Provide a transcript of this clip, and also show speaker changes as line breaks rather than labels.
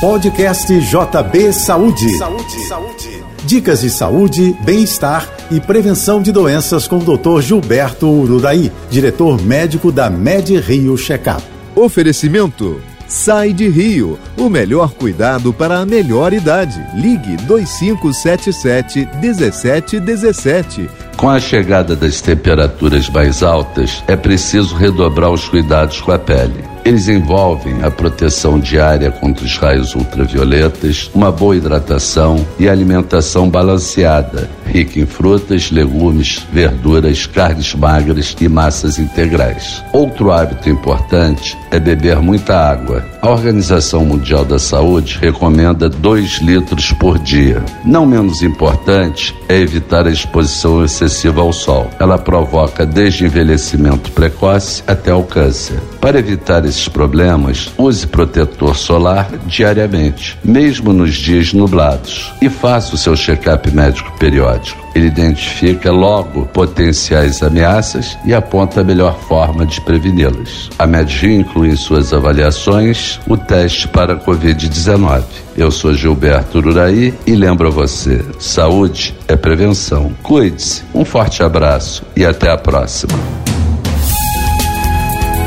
Podcast JB Saúde. Saúde. Saúde. Dicas de saúde, bem-estar e prevenção de doenças com o Dr. Gilberto Urudaí, diretor médico da Med Rio Checkup.
Oferecimento Sai de Rio, o melhor cuidado para a melhor idade. Ligue 2577 1717.
Com a chegada das temperaturas mais altas, é preciso redobrar os cuidados com a pele. Eles envolvem a proteção diária contra os raios ultravioletas, uma boa hidratação e alimentação balanceada, rica em frutas, legumes, verduras, carnes magras e massas integrais. Outro hábito importante é beber muita água. A Organização Mundial da Saúde recomenda 2 litros por dia. Não menos importante é evitar a exposição excessiva ao sol. Ela provoca desde envelhecimento precoce até o câncer. Para evitar esses problemas, use protetor solar diariamente, mesmo nos dias nublados, e faça o seu check-up médico periódico. Ele identifica logo potenciais ameaças e aponta a melhor forma de preveni-las. A Medrio inclui em suas avaliações o teste para a Covid-19. Eu sou Gilberto Uraí e lembro a você: saúde é prevenção. Cuide-se. Um forte abraço e até a próxima.